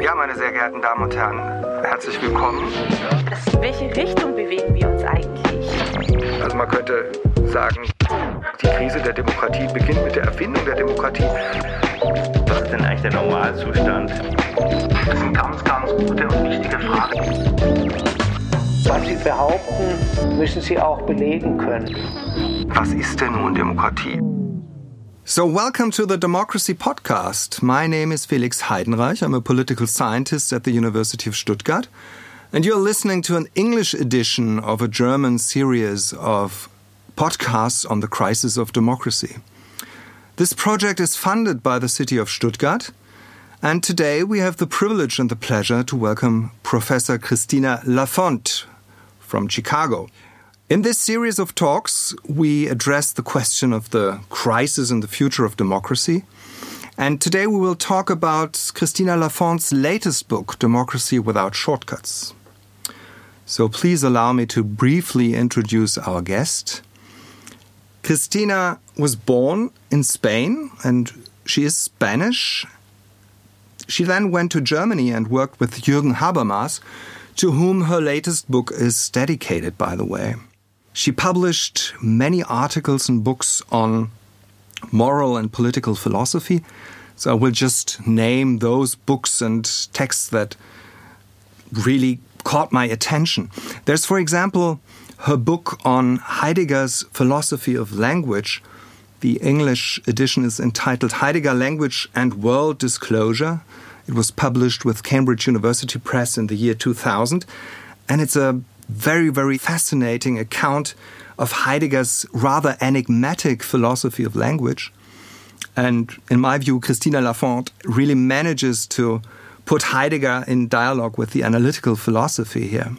Ja, meine sehr geehrten Damen und Herren, herzlich willkommen. In welche Richtung bewegen wir uns eigentlich? Also man könnte sagen, die Krise der Demokratie beginnt mit der Erfindung der Demokratie. Was ist denn eigentlich der Normalzustand? Das sind ganz, ganz gute und wichtige Fragen. Was Sie behaupten, müssen Sie auch belegen können. Was ist denn nun Demokratie? So, welcome to the Democracy Podcast. My name is Felix Heidenreich. I'm a political scientist at the University of Stuttgart. And you're listening to an English edition of a German series of podcasts on the crisis of democracy. This project is funded by the city of Stuttgart. And today we have the privilege and the pleasure to welcome Professor Cristina Lafont from Chicago. In this series of talks, we address the question of the crisis and the future of democracy. And today we will talk about Cristina Lafont's latest book, Democracy Without Shortcuts. So please allow me to briefly introduce our guest. Cristina was born in Spain and she is Spanish. She then went to Germany and worked with Jürgen Habermas, to whom her latest book is dedicated, by the way. She published many articles and books on moral and political philosophy. So I will just name those books and texts that really caught my attention. There's, for example, her book on Heidegger's philosophy of language. The English edition is entitled Heidegger Language and World Disclosure. It was published with Cambridge University Press in the year 2000. And it's a very, very fascinating account of Heidegger's rather enigmatic philosophy of language. And in my view, Cristina Lafont really manages to put Heidegger in dialogue with the analytical philosophy here.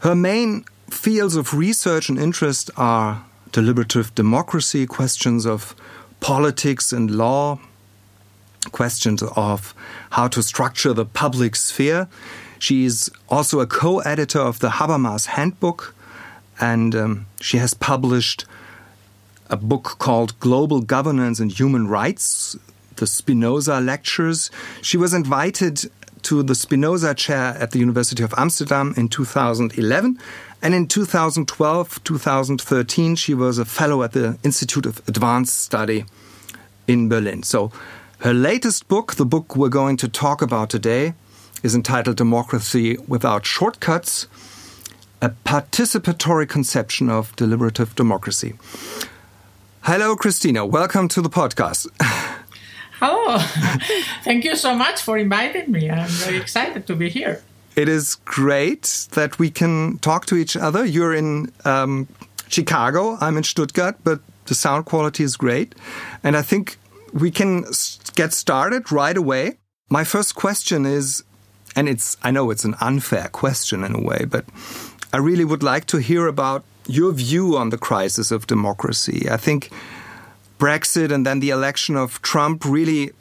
Her main fields of research and interest are deliberative democracy, questions of politics and law, questions of how to structure the public sphere. She's also a co editor of the Habermas Handbook, and um, she has published a book called Global Governance and Human Rights, the Spinoza Lectures. She was invited to the Spinoza Chair at the University of Amsterdam in 2011. And in 2012 2013, she was a fellow at the Institute of Advanced Study in Berlin. So, her latest book, the book we're going to talk about today, is entitled Democracy Without Shortcuts A Participatory Conception of Deliberative Democracy. Hello, Cristina. Welcome to the podcast. Hello. Thank you so much for inviting me. I'm very excited to be here. It is great that we can talk to each other. You're in um, Chicago, I'm in Stuttgart, but the sound quality is great. And I think we can get started right away. My first question is, and it's, I know it's an unfair question in a way, but I really would like to hear about your view on the crisis of democracy. I think Brexit and then the election of Trump really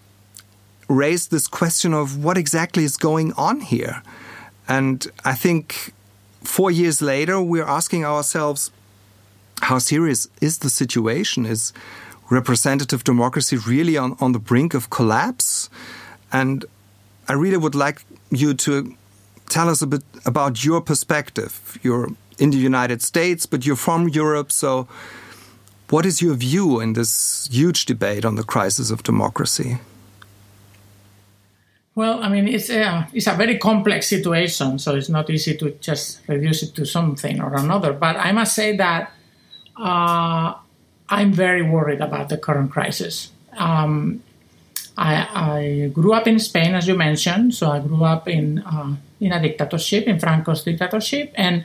raised this question of what exactly is going on here. And I think four years later, we're asking ourselves how serious is the situation? Is representative democracy really on, on the brink of collapse? And I really would like you to tell us a bit about your perspective. You're in the United States, but you're from Europe, so what is your view in this huge debate on the crisis of democracy? Well, I mean, it's a, it's a very complex situation, so it's not easy to just reduce it to something or another. But I must say that uh, I'm very worried about the current crisis. Um, I, I, grew up in Spain, as you mentioned, so I grew up in uh, in a dictatorship, in Franco's dictatorship, and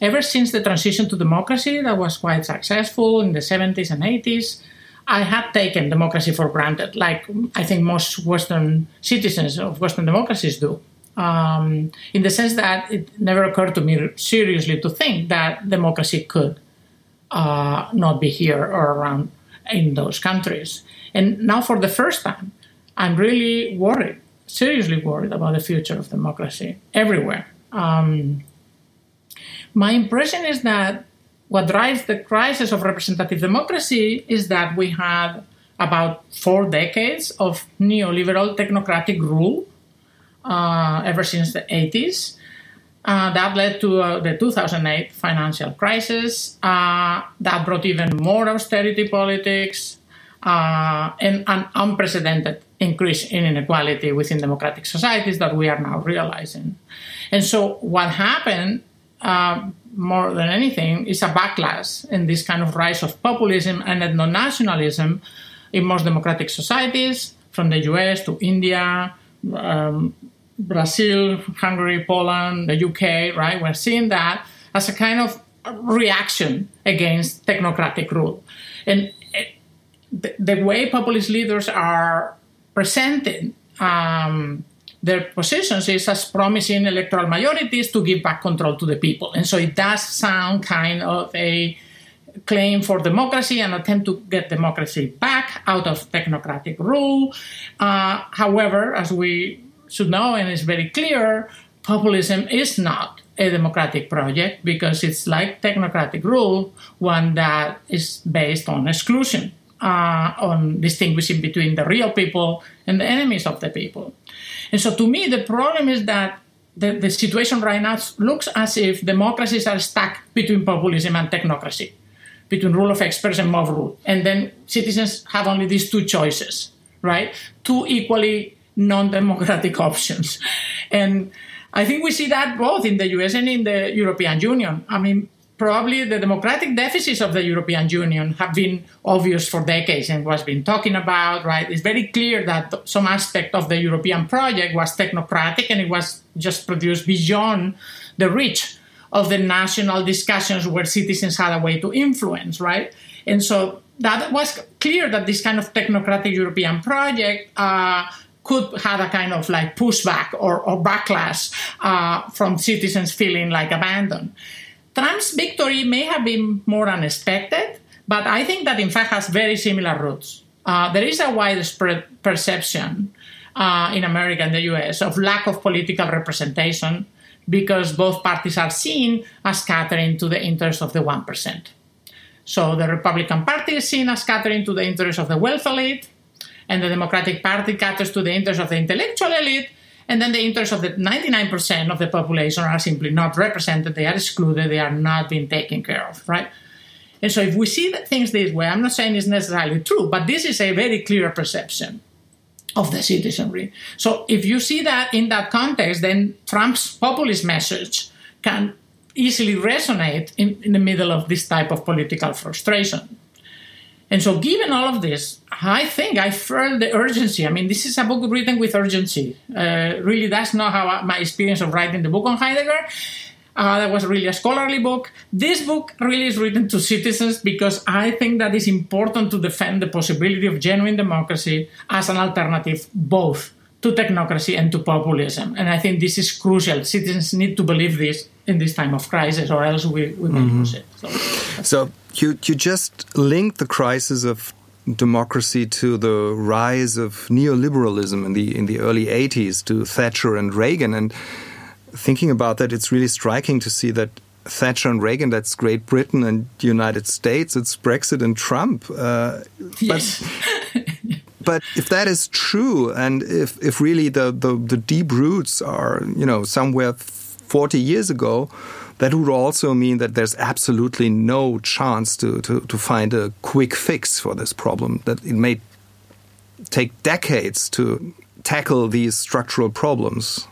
ever since the transition to democracy, that was quite successful in the 70s and 80s. I had taken democracy for granted, like I think most Western citizens of Western democracies do, um, in the sense that it never occurred to me seriously to think that democracy could uh, not be here or around in those countries. And now, for the first time, I'm really worried, seriously worried about the future of democracy everywhere. Um, my impression is that what drives the crisis of representative democracy is that we have about four decades of neoliberal technocratic rule uh, ever since the 80s. Uh, that led to uh, the 2008 financial crisis. Uh, that brought even more austerity politics uh, and an unprecedented increase in inequality within democratic societies that we are now realizing. And so, what happened uh, more than anything is a backlash in this kind of rise of populism and ethno nationalism in most democratic societies, from the US to India. Um, Brazil, Hungary, Poland, the UK, right? We're seeing that as a kind of reaction against technocratic rule. And the, way populist leaders are presenting um, their positions is as promising electoral majorities to give back control to the people. And so it does sound kind of a claim for democracy and attempt to get democracy back out of technocratic rule. Uh, however, as we should know and it's very clear, populism is not a democratic project because it's like technocratic rule, one that is based on exclusion, uh, on distinguishing between the real people and the enemies of the people. And so to me, the problem is that the, the situation right now looks as if democracies are stuck between populism and technocracy, between rule of experts and mob rule. And then citizens have only these two choices, right? Two equally non-democratic options. And I think we see that both in the US and in the European Union. I mean, probably the democratic deficits of the European Union have been obvious for decades and was been talking about, right? It's very clear that some aspect of the European project was technocratic and it was just produced beyond the reach of the national discussions where citizens had a way to influence, right? And so that was clear that this kind of technocratic European project uh, could have a kind of like pushback or, or backlash uh, from citizens feeling like abandoned. Trump's victory may have been more unexpected, but I think that in fact has very similar roots. Uh, there is a widespread perception uh, in America and the US of lack of political representation because both parties are seen as catering to the interests of the 1%. So the Republican Party is seen as catering to the interests of the wealth elite, and the Democratic Party caters to the interests of the intellectual elite, and then the interests of the 99% of the population are simply not represented, they are excluded, they are not being taken care of, right? And so if we see things this way, I'm not saying it's necessarily true, but this is a very clear perception of the citizenry. So if you see that in that context, then Trump's populist message can easily resonate in, in the middle of this type of political frustration. And so, given all of this, I think I felt the urgency. I mean, this is a book written with urgency. Uh, really, that's not how I, my experience of writing the book on Heidegger. Uh, that was really a scholarly book. This book really is written to citizens because I think that it's important to defend the possibility of genuine democracy as an alternative both to technocracy and to populism. And I think this is crucial. Citizens need to believe this in this time of crisis, or else we, we may mm-hmm. lose it. So, so you you just linked the crisis of democracy to the rise of neoliberalism in the in the early 80s to Thatcher and Reagan and thinking about that it's really striking to see that Thatcher and Reagan that's Great Britain and United States it's Brexit and Trump uh, yes. but but if that is true and if if really the, the the deep roots are you know somewhere 40 years ago that would also mean that there's absolutely no chance to, to, to find a quick fix for this problem, that it may take decades to tackle these structural problems.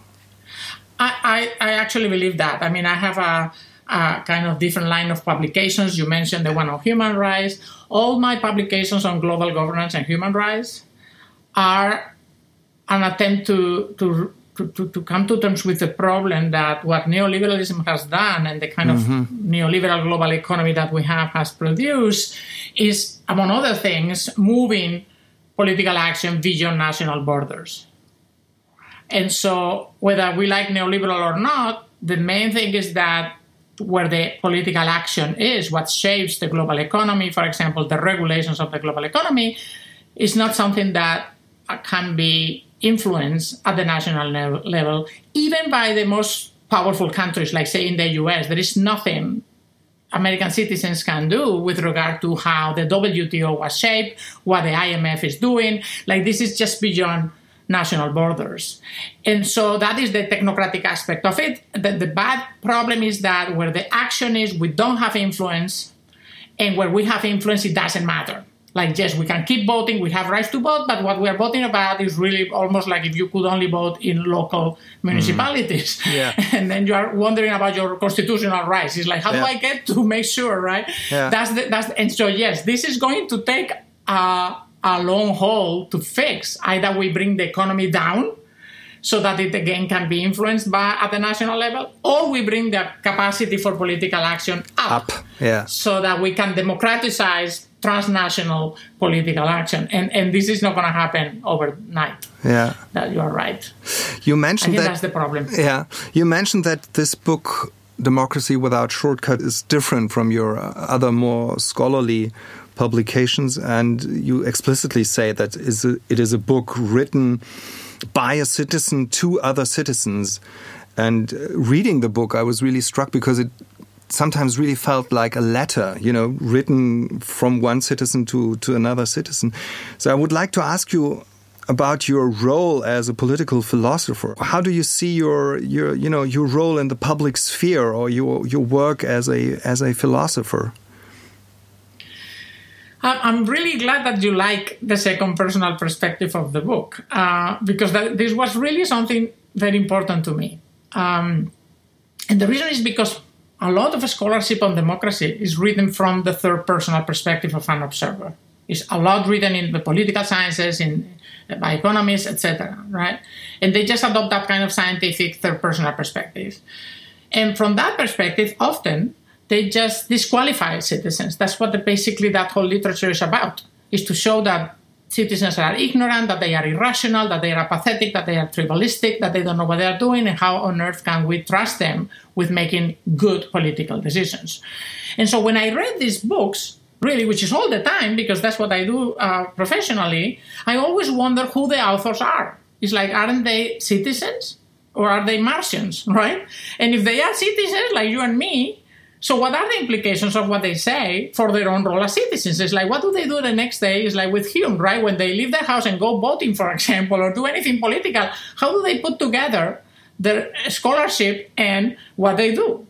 I, I, I actually believe that. I mean, I have a, a, kind of different line of publications. You mentioned the one on human rights. All my publications on global governance and human rights are an attempt to, to to, to, come to terms with the problem that what neoliberalism has done and the kind mm-hmm. of neoliberal global economy that we have has produced is, among other things, moving political action beyond national borders. And so, whether we like neoliberal or not, the main thing is that where the political action is, what shapes the global economy, for example, the regulations of the global economy, is not something that uh, can be influenced at the national level, even by the most powerful countries, like say in the US. There is nothing American citizens can do with regard to how the WTO was shaped, what the IMF is doing. Like this is just beyond national borders. And so that is the technocratic aspect of it. The, the bad problem is that where the action is, we don't have influence, and where we have influence, it doesn't matter. Like, yes, we can keep voting, we have rights to vote, but what we are voting about is really almost like if you could only vote in local municipalities. Mm. Yeah. and then you are wondering about your constitutional rights. It's like, how Yeah. do I get to make sure, right? Yeah. That's the, that's and so yes, this is going to take a, a long haul to fix. Either we bring the economy down so that it again can be influenced by at the national level, or we bring the capacity for political action up, Up. Yeah. so that we can democratize transnational political action. And and this is not going to happen overnight. Yeah. That you are right. You I mentioned think that. that's the problem. Yeah. You mentioned that this book, Democracy Without Shortcut, is different from your uh, other more scholarly publications. And you explicitly say that it is a book written by a citizen to other citizens. And uh, reading the book, I was really struck because it sometimes really felt like a letter, you know, written from one citizen to, to another citizen. So I would like to ask you about your role as a political philosopher. How do you see your your you know your role in the public sphere or your your work as a as a philosopher? I'm really glad that you like the second personal perspective of the book uh, because that, this was really something very important to me. Um, and the reason is because a lot of scholarship on democracy is written from the third personal perspective of an observer. It's a lot written in the political sciences, in by economists, etc. Right? And they just adopt that kind of scientific third personal perspective. And from that perspective, often they just disqualify citizens. That's what the, basically that whole literature is about: is to show that citizens are ignorant, that they are irrational, that they are apathetic, that they are tribalistic, that they don't know what they are doing, and how on earth can we trust them with making good political decisions? And so when I read these books, really, which is all the time because that's what I do uh, professionally, I always wonder who the authors are. It's like, aren't they citizens or are they Martians, right? And if they are citizens like you and me, so what are the implications of what they say for their own role as citizens? It's like what do they do the next day? It's like with Hume, right? When they leave the house and go voting, for example, or do anything political, how do they put together their scholarship and what they do?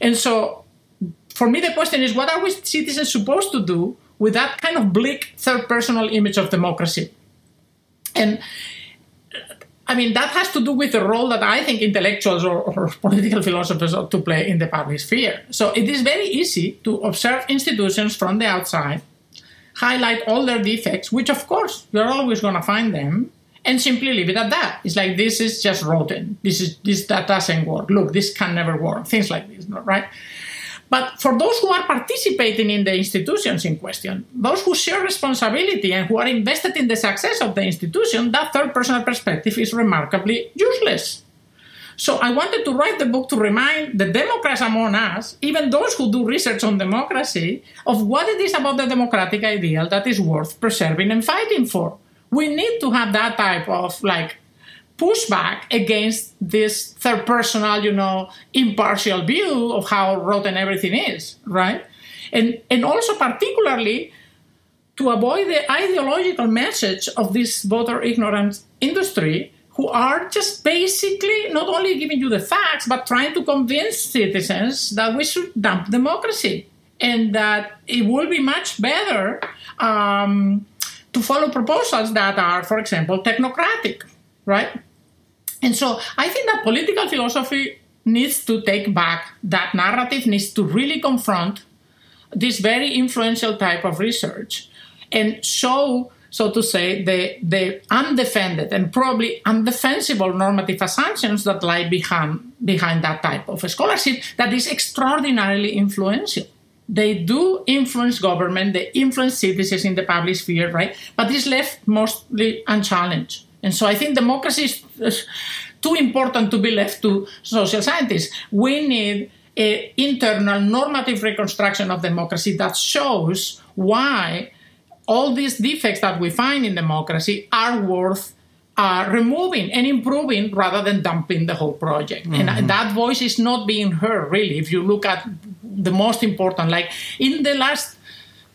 And so for me the question is what are we citizens supposed to do with that kind of bleak third personal image of democracy? And I mean, that has to do with the role that I think intellectuals or, or, political philosophers ought to play in the public sphere. So it is very easy to observe institutions from the outside, highlight all their defects, which of course you're always going to find them, and simply leave it at that. It's like this is just rotten. This is this that doesn't work. Look, this can never work. Things like this, right? But for those who are participating in the institutions in question, those who share responsibility and who are invested in the success of the institution, that third personal perspective is remarkably useless. So I wanted to write the book to remind the Democrats among us, even those who do research on democracy, of what it is about the democratic ideal that is worth preserving and fighting for. We need to have that type of like pushback against this third personal, you know, impartial view of how rotten everything is, right? And and also particularly to avoid the ideological message of this voter ignorance industry who are just basically not only giving you the facts but trying to convince citizens that we should dump democracy and that it will be much better um, to follow proposals that are, for example, technocratic, right? And so I think that political philosophy needs to take back that narrative, needs to really confront this very influential type of research and show, so to say, the, the undefended and probably undefensible normative assumptions that lie behind, behind that type of scholarship that is extraordinarily influential. They do influence government, they influence citizens in the public sphere, right? But is left mostly unchallenged. And so I think democracy is too important to be left to social scientists. We need an internal normative reconstruction of democracy that shows why all these defects that we find in democracy are worth uh, removing and improving rather than dumping the whole project. Mm-hmm. And that voice is not being heard, really. If you look at the most important. Like in the last,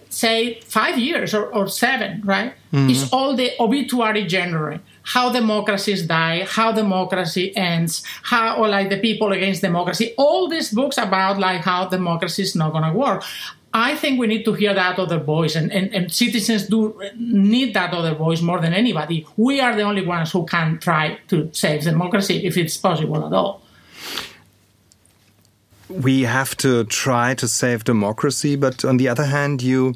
say, five years or, or seven, right? Mm-hmm. It's all the obituary genre. How democracies die, how democracy ends, how or like the people against democracy. All these books about like how democracy is not gonna work. I think we need to hear that other voice, and, and, and, citizens do need that other voice more than anybody. We are the only ones who can try to save democracy if it's possible at all. We have to try to save democracy, but on the other hand, you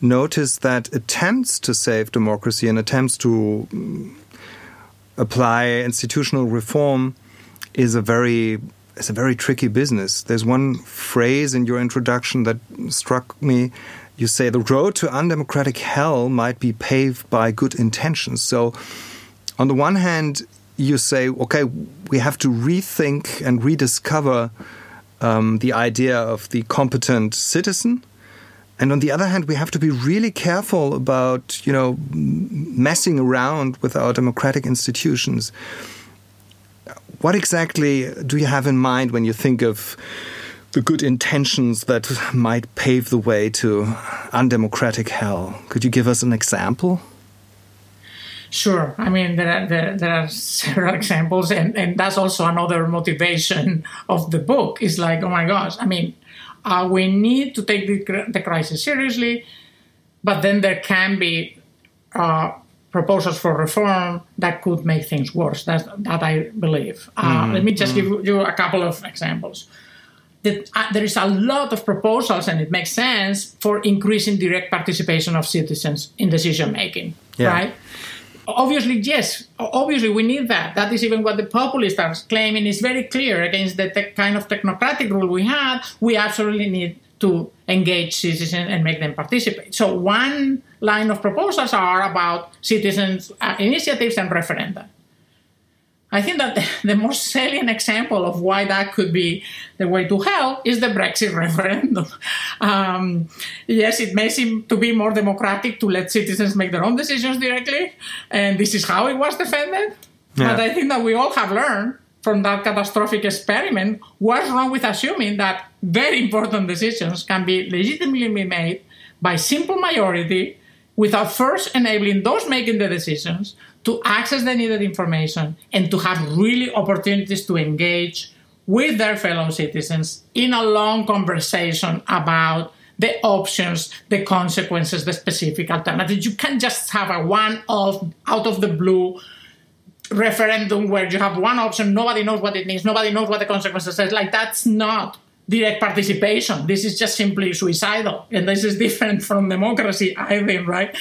notice that attempts to save democracy and attempts to apply institutional reform is a very it's a very tricky business. There's one phrase in your introduction that struck me. You say the road to undemocratic hell might be paved by good intentions. So, on the one hand, you say, okay, we have to rethink and rediscover um, the idea of the competent citizen. And on the other hand, we have to be really careful about, you know, messing around with our democratic institutions. What exactly do you have in mind when you think of the good intentions that might pave the way to undemocratic hell? Could you give us an example? Sure. I mean, there are, there, there, are several examples, and, and that's also another motivation of the book. Is like, oh my gosh, I mean, uh, we need to take the, the crisis seriously, but then there can be uh, proposals for reform that could make things worse. That's, that I believe. Uh, mm-hmm. Let me just mm-hmm. give you a couple of examples. That, uh, there is a lot of proposals, and it makes sense for increasing direct participation of citizens in decision making. Yeah. Right? Obviously, yes. Obviously, we need that. That is even what the populists are claiming. Is very clear against the te- kind of technocratic rule we have. We absolutely need to engage citizens and make them participate. So one line of proposals are about citizens uh, initiatives and referenda. I think that the, most salient example of why that could be the way to hell is the Brexit referendum. Um, yes, it may seem to be more democratic to let citizens make their own decisions directly, and this is how it was defended. Yeah. But I think that we all have learned from that catastrophic experiment what's wrong with assuming that very important decisions can be legitimately made by simple majority without first enabling those making the decisions to access the needed information and to have really opportunities to engage with their fellow citizens in a long conversation about the options, the consequences, the specific alternatives. You can't just have a one off, out of the blue referendum where you have one option, nobody knows what it means, nobody knows what the consequences are. Like that's not direct participation. This is just simply suicidal. And this is different from democracy, I think, right?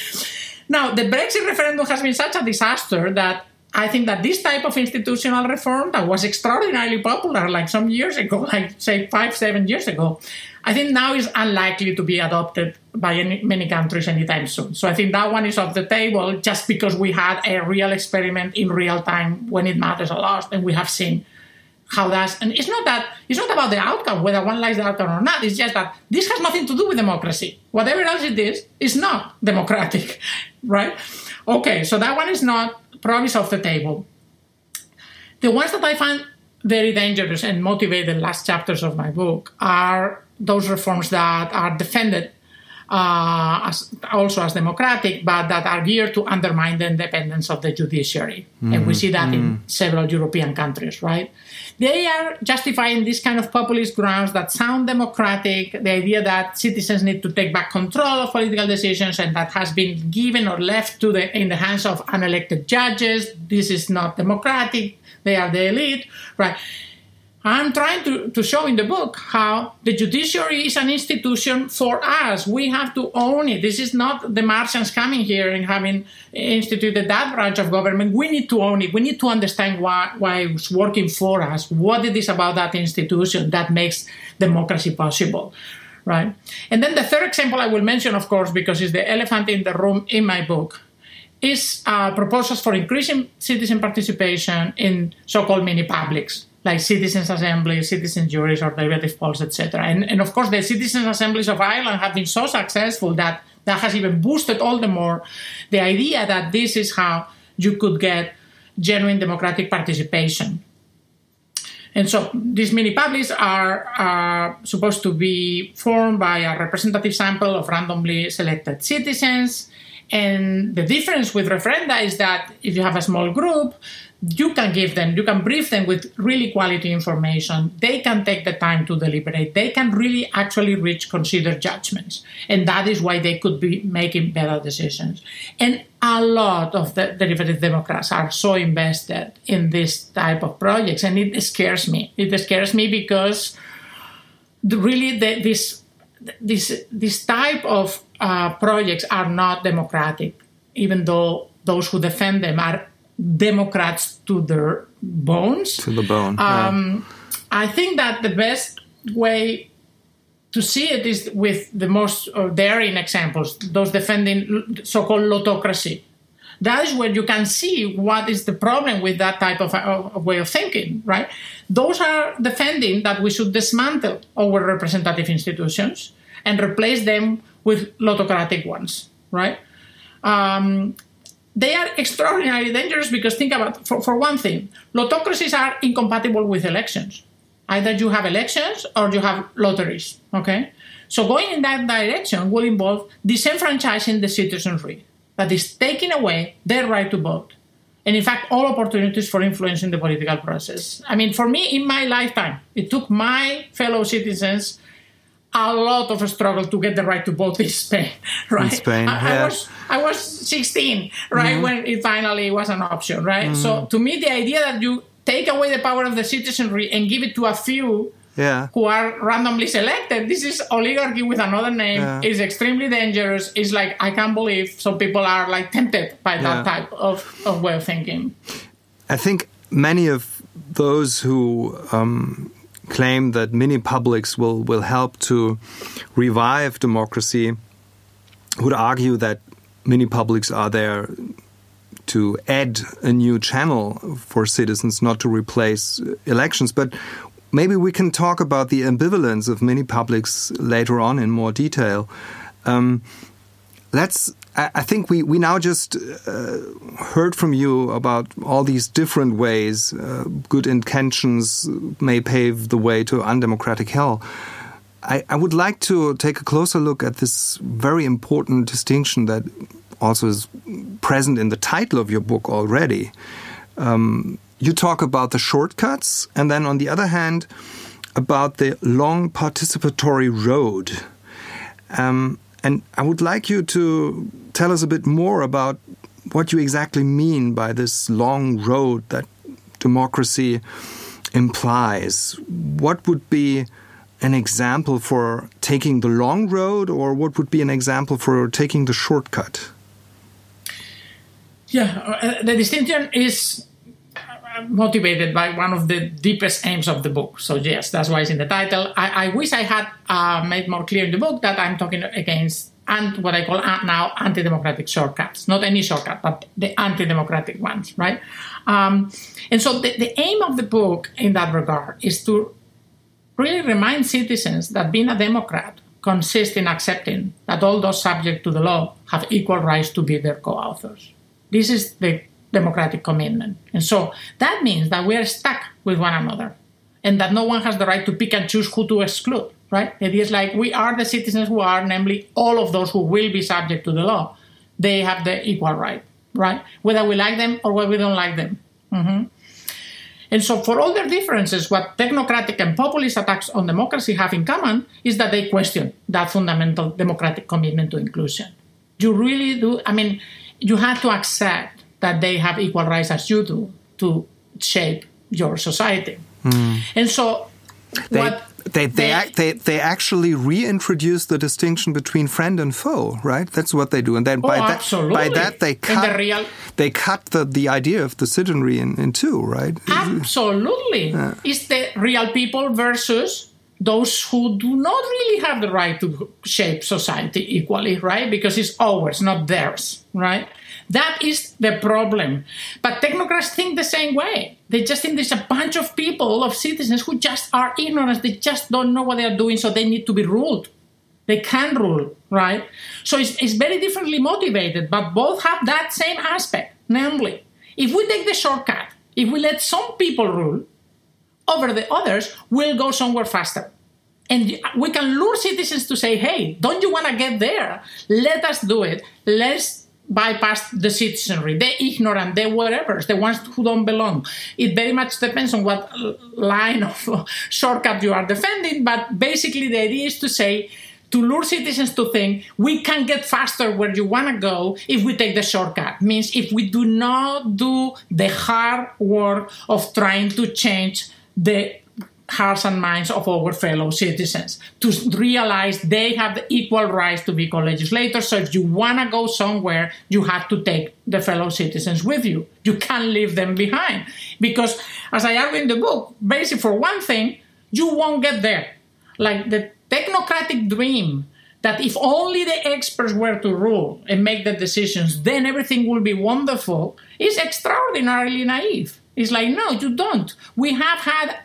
Now, the Brexit referendum has been such a disaster that I think that this type of institutional reform that was extraordinarily popular like some years ago, like say five, seven years ago, I think now is unlikely to be adopted by any, many countries anytime soon. So I think that one is off the table just because we had a real experiment in real time when it matters a lot, and we have seen how that's and it's not that it's not about the outcome whether one likes the outcome or not. It's just that this has nothing to do with democracy. Whatever else it is, is not democratic, right? Okay, so that one is not probably off the table. The ones that I find very dangerous and motivate the last chapters of my book are those reforms that are defended uh, as, also as democratic, but that are geared to undermine the independence of the judiciary. Mm-hmm. And we see that mm-hmm. in several European countries, right? They are justifying this kind of populist grounds that sound democratic, the idea that citizens need to take back control of political decisions and that has been given or left to the in the hands of unelected judges. This is not democratic. They are the elite, right? I'm trying to, to show in the book how the judiciary is an institution for us. We have to own it. This is not the Martians coming here and having instituted that branch of government. We need to own it. We need to understand why, why it's working for us. What it is about that institution that makes democracy possible. Right? And then the third example I will mention, of course, because it's the elephant in the room in my book, is uh, proposals for increasing citizen participation in so-called mini publics like citizens' assemblies, citizen juries, or deliberative polls, etc. And, and of course, the citizens' assemblies of Ireland have been so successful that that has even boosted all the more the idea that this is how you could get genuine democratic participation. And so these mini publics are uh, supposed to be formed by a representative sample of randomly selected citizens. And the difference with referenda is that if you have a small group, you can give them, you can brief them with really quality information. They can take the time to deliberate. They can really actually reach considered judgments. And that is why they could be making better decisions. And a lot of the deliberative Democrats are so invested in this type of projects. And it scares me. It scares me because really the, this, this, this type of uh, projects are not democratic, even though those who defend them are Democrats to their bones. To the bone. Um, I think that the best way to see it is with the most uh, daring examples, those defending so-called lottocracy. That is where you can see what is the problem with that type of, of way of thinking, right? Those are defending that we should dismantle our representative institutions and replace them with lottocratic ones, right? Um, they are extraordinarily dangerous because think about for, for one thing lottocracies are incompatible with elections. Either you have elections or you have lotteries okay? So going in that direction will involve disenfranchising the citizenry. That is taking away their right to vote and in fact all opportunities for influencing the political process. I mean for me in my lifetime it took my fellow citizens a lot of a struggle to get the right to vote in Spain, right? In Spain, I, yeah. I was I was 16, right, Mm-hmm. when it finally was an option, right? So to me, the idea that you take away the power of the citizenry and give it to a few Yeah. who are randomly selected, this is oligarchy with another name. Yeah. is extremely dangerous. It's like I can't believe some people are like tempted by that type of, of way of thinking. I think many of those who um, claim that mini publics will, will help to revive democracy would argue that mini publics are there to add a new channel for citizens, not to replace elections. But maybe we can talk about the ambivalence of mini publics later on in more detail. Um, let's I think we, we now just uh, heard from you about all these different ways uh, good intentions may pave the way to undemocratic hell. I, I would like to take a closer look at this very important distinction that also is present in the title of your book already. Um, you talk about the shortcuts, and then on the other hand, about the long participatory road. Um, and I would like you to tell us a bit more about what you exactly mean by this long road that democracy implies. What would be an example for taking the long road, or what would be an example for taking the shortcut? Yeah, uh, the distinction is motivated by one of the deepest aims of the book. So yes, that's why it's in the title. I, I wish I had uh, made more clear in the book that I'm talking against and what I call uh, now anti-democratic shortcuts, not any shortcut, but the anti-democratic ones, right? Um, and so the, the aim of the book in that regard is to really remind citizens that being a Democrat consists in accepting that all those subject to the law have equal rights to be their co-authors. This is the democratic commitment. And so that means that we are stuck with one another and that no one has the right to pick and choose who to exclude, right? It is like we are the citizens who are, namely all of those who will be subject to the law. They have the equal right, right? Whether we like them or whether we don't like them. hmm And so, for all their differences, what technocratic and populist attacks on democracy have in common is that they question that fundamental democratic commitment to inclusion. You really do, I mean, you have to accept that they have equal rights as you do to shape your society. Hmm. And so, They, what they, they, ac- they, they actually reintroduce the distinction between friend and foe, right? That's what they do. And then oh, by, Oh, that, by that, they In the cut, real- they cut the, the idea of the citizenry in, in two, right? Absolutely. It's the real people versus those who do not really have the right to shape society equally, right? Because it's ours, not theirs, right? That is the problem. But technocrats think the same way. They just think there's a bunch of people, of citizens, who just are ignorant. They just don't know what they are doing, so they need to be ruled. They can rule, right? So it's, it's very differently motivated, but both have that same aspect. Namely, if we take the shortcut, if we let some people rule, over the others will go somewhere faster. And we can lure citizens to say, hey, don't you want to get there? Let us do it. Let's bypass the citizenry, the ignorant, the whatever, the ones who don't belong. It very much depends on what line of shortcut you are defending, but basically the idea is to say, to lure citizens to think we can get faster where you want to go if we take the shortcut. Means if we do not do the hard work of trying to change the hearts and minds of our fellow citizens to realize they have the equal rights to be co-legislators. So if you want to go somewhere, you have to take the fellow citizens with you. You can't leave them behind because, as I argue in the book, basically for one thing, you won't get there. Like the technocratic dream that if only the experts were to rule and make the decisions, then everything will be wonderful is extraordinarily naive. It's like, no, you don't. We have had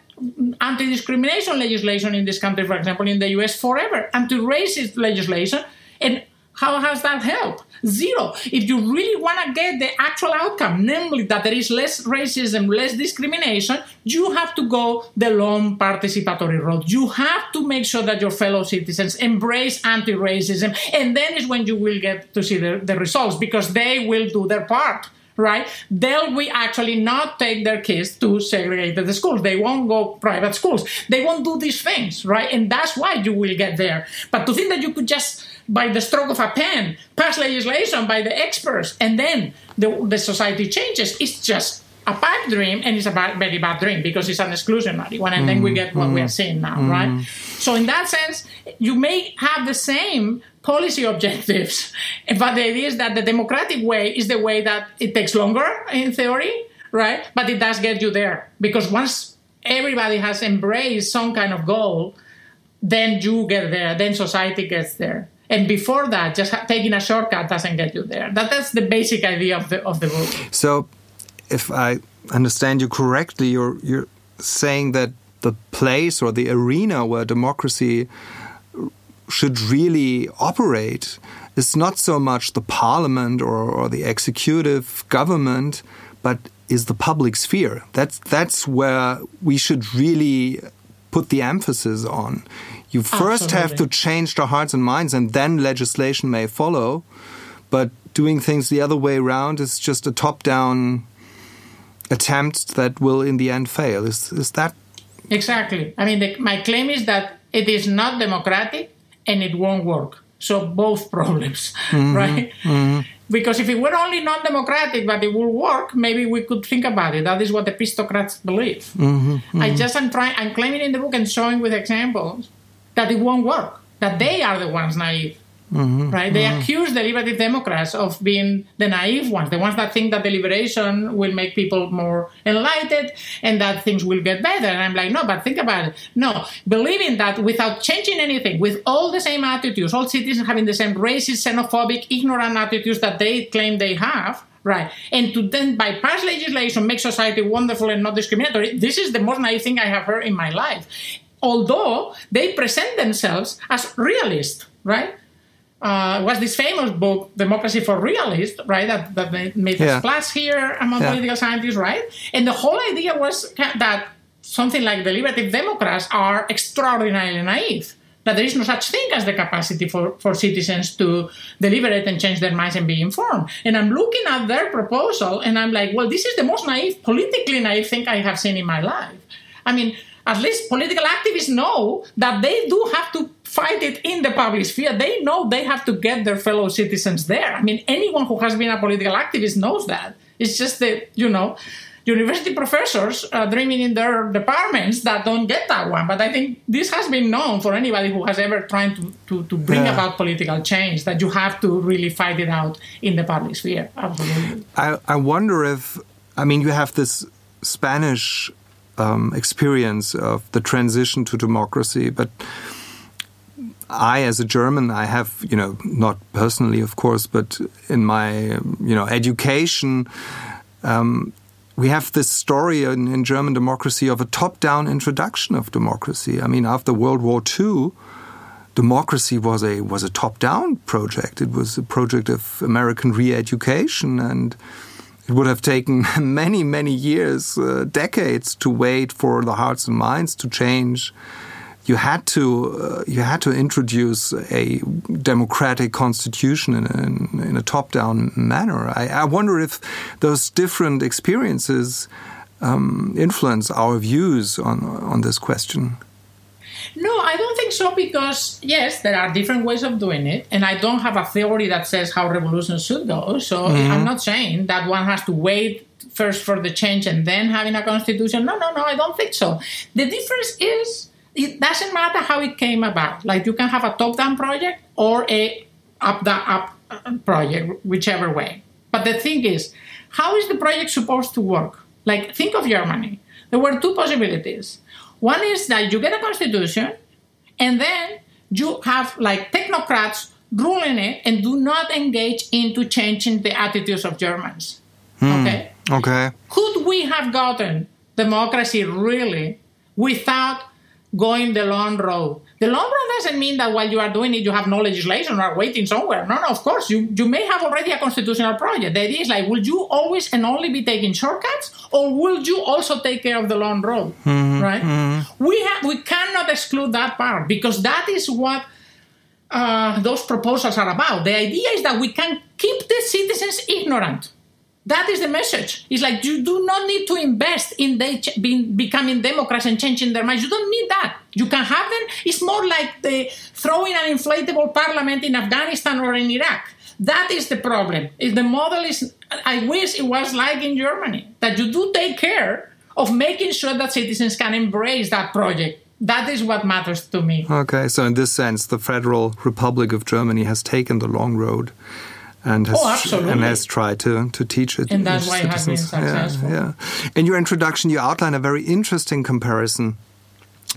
anti discrimination legislation in this country, for example, in the US forever, anti racist legislation. And how has that helped? Zero. If you really want to get the actual outcome, namely that there is less racism, less discrimination, you have to go the long participatory road. You have to make sure that your fellow citizens embrace anti racism, and then is when you will get to see the, the results because they will do their part right? They'll we actually not take their kids to segregated schools. They won't go private schools. They won't do these things, right? And that's why you will get there. But to think that you could just by the stroke of a pen pass legislation by the experts and then the, the society changes, it's just a bad dream and it's a bad, very bad dream because it's an exclusionary one and mm, then we get what mm, we are seeing now mm. right so in that sense you may have the same policy objectives. But the idea is that the democratic way is the way that it takes longer in theory, right? But it does get you there because once everybody has embraced some kind of goal, then you get there, then society gets there. And before that, just taking a shortcut doesn't get you there. That, that's the basic idea of the of the book. So, if I understand you correctly, you're you're saying that the place or the arena where democracy should really operate is not so much the parliament or, or the executive government, but is the public sphere. That's that's where we should really put the emphasis on. You first Absolutely. have to change the hearts and minds, and then legislation may follow. But doing things the other way around is just a top-down attempt that will, in the end, fail. Is is that exactly? I mean, the, my claim is that it is not democratic and it won't work. So both problems, mm-hmm, right? Mm-hmm. Because if it were only non-democratic but it would work, maybe we could think about it. That is what the epistocrats believe. Mm-hmm, I just am trying. I'm claiming in the book and showing with examples that it won't work. That they are the ones naive. Mm-hmm, right? They mm-hmm. accuse the liberty Democrats of being the naive ones, the ones that think that the liberation will make people more enlightened and that things will get better. And I'm like, no, but think about it. No, believing that without changing anything, with all the same attitudes, all citizens having the same racist, xenophobic, ignorant attitudes that they claim they have, Right. And to then bypass legislation, make society wonderful and not discriminatory, this is the most naive thing I have heard in my life. Although they present themselves as realists, right? Uh, was this famous book, Democracy for Realists, right? That, that made yeah. splash here among yeah. political scientists, right? And the whole idea was that something like the liberative Democrats are extraordinarily naive. That there is no such thing as the capacity for, for citizens to deliberate and change their minds and be informed. And I'm looking at their proposal and I'm like, well, this is the most naive, politically naive thing I have seen in my life. I mean, at least political activists know that they do have to fight it in the public sphere. They know they have to get their fellow citizens there. I mean, anyone who has been a political activist knows that. It's just that, you know, university professors uh, dreaming in their departments that don't get that one. But I think this has been known for anybody who has ever tried to, to, to bring yeah. about political change that you have to really fight it out in the public sphere. Absolutely. I, I wonder if, I mean, you have this Spanish um, experience of the transition to democracy, but I, as a German, I have, you know, not personally, of course, but in my, you know, education, um, we have this story in, in German democracy of a top-down introduction of democracy. I mean, after World War II, democracy was a was a top-down project. It was a project of American re-education and it would have taken many, many years, uh, decades to wait for the hearts and minds to change. You had to uh, you had to introduce a democratic constitution in a, in a top-down manner. I, I, wonder if those different experiences um, influence our views on on this question. No, I don't think so because, yes, there are different ways of doing it. And I don't have a theory that says how revolutions should go. So mm-hmm. I'm not saying that one has to wait first for the change and then having a constitution. No, no, no, I don't think so. The difference is it doesn't matter how it came about. Like you can have a top down project or a up down up uh, project, whichever way. But the thing is, how is the project supposed to work? Like, think of Germany. There were two possibilities one is that you get a constitution and then you have like technocrats ruling it and do not engage into changing the attitudes of Germans. Hmm. Okay? Okay. Could we have gotten democracy really without going the long road. The long road doesn't mean that while you are doing it, you have no legislation or waiting somewhere. No, no, of course, you, you may have already a constitutional project. The idea is like, will you always and only be taking shortcuts, or will you also take care of the long road? Mm-hmm, right? Mm-hmm. We have we cannot exclude that part because that is what uh, those proposals are about. The idea is that we can keep the citizens ignorant that is the message. It's like you do not need to invest in they ch- being, becoming Democrats and changing their minds. You don't need that. You can have them. It's more like the throwing an inflatable parliament in Afghanistan or in Iraq. That is the problem. If the model is, I wish it was like in Germany, that you do take care of making sure that citizens can embrace that project. That is what matters to me. Okay, so in this sense, the Federal Republic of Germany has taken the long road and has, oh, and has tried to, to teach it. And that's why it has been successful. Yeah, yeah. In your introduction, you outline a very interesting comparison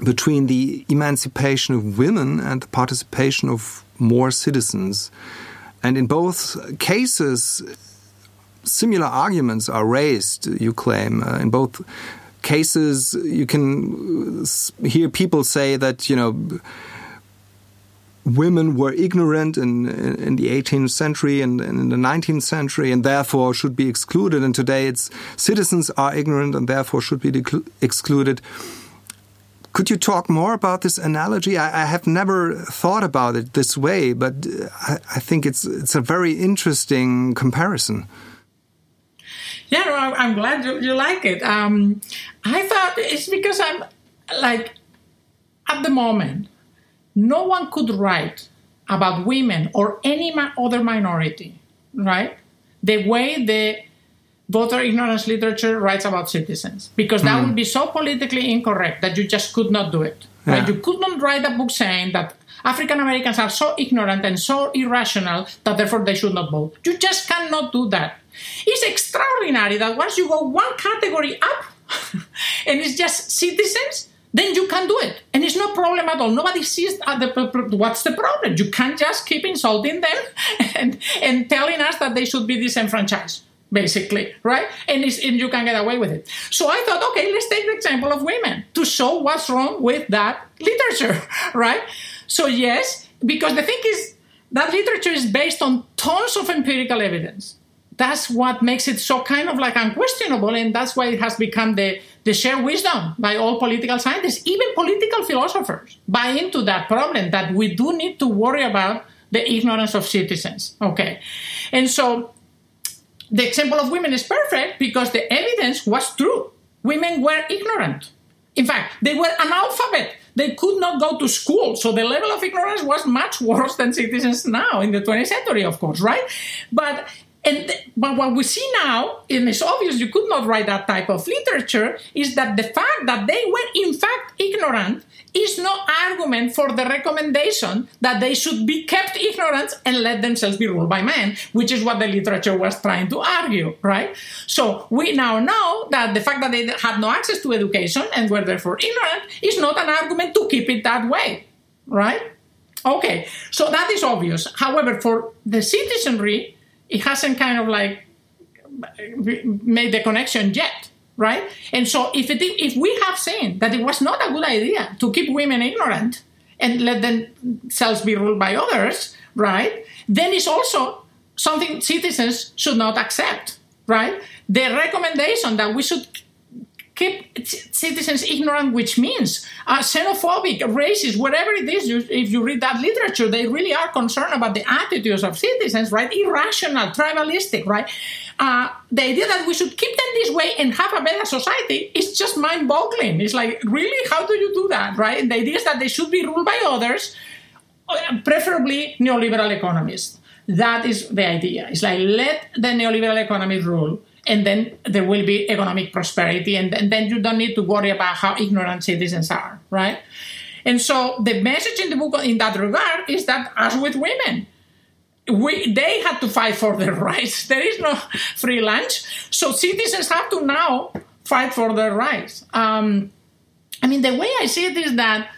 between the emancipation of women and the participation of more citizens. And in both cases, similar arguments are raised, you claim. Uh, in both cases, you can hear people say that, you know, women were ignorant in, in the 18th century and, in the 19th century and therefore should be excluded. And today it's citizens are ignorant and therefore should be excluded. Could you talk more about this analogy? I, I, have never thought about it this way, but I, I think it's it's a very interesting comparison. Yeah, no, I'm glad you, you like it. Um, I thought it's because I'm like at the moment no one could write about women or any other minority, right? The way the voter ignorance literature writes about citizens, because that mm. would be so politically incorrect that you just could not do it. Yeah. Right? You could not write a book saying that African Americans are so ignorant and so irrational that therefore they should not vote. You just cannot do that. It's extraordinary that once you go one category up, and it's just citizens, then you can do it. And it's no problem at all. Nobody sees the, what's the problem. You can't just keep insulting them and, and telling us that they should be disenfranchised, basically, right? And, and you can get away with it. So I thought, okay, let's take the example of women to show what's wrong with that literature, right? So, yes, because the thing is, that literature is based on tons of empirical evidence that's what makes it so kind of like unquestionable and that's why it has become the, the shared wisdom by all political scientists even political philosophers buy into that problem that we do need to worry about the ignorance of citizens okay? And so the example of women is perfect because the evidence was true. Women were ignorant. In fact they were analphabet. They could not go to school so the level of ignorance was much worse than citizens now in the 20th century of course right? But and but what we see now, and it's obvious you could not write that type of literature, is that the fact that they were in fact ignorant is no argument for the recommendation that they should be kept ignorant and let themselves be ruled by men, which is what the literature was trying to argue, right? So we now know that the fact that they had no access to education and were therefore ignorant is not an argument to keep it that way, right? Okay, so that is obvious. However, for the citizenry, it hasn't kind of like made the connection yet right and so if it if we have seen that it was not a good idea to keep women ignorant and let themselves be ruled by others right then it's also something citizens should not accept right? The recommendation that we should keep citizens ignorant, which means uh, xenophobic, racist, whatever it is. You, if you read that literature, they really are concerned about the attitudes of citizens, right? Irrational, tribalistic, right? Uh, the idea that we should keep them this way and have a better society is just mind-boggling. It's like, really, how do you do that, right? The idea is that they should be ruled by others, uh, preferably neoliberal economists. That is the idea. It's like let the neoliberal economy rule and then there will be economic prosperity, and, and then you don't need to worry about how ignorant citizens are, right? And so the message in the book in that regard is that as with women, we, they had to fight for their rights. There is no free lunch. So citizens have to now fight for their rights. Um, I mean, the way I see it is that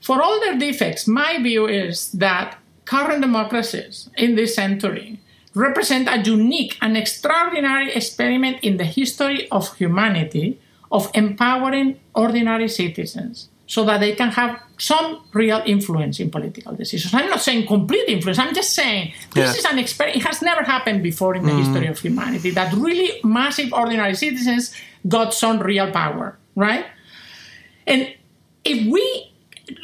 for all their defects, my view is that current democracies in this century represent a unique and extraordinary experiment in the history of humanity of empowering ordinary citizens so that they can have some real influence in political decisions. I'm not saying complete influence, I'm just saying this yeah. is an experiment. It has never happened before in the mm. history of humanity that really massive ordinary citizens got some real power, right? And if we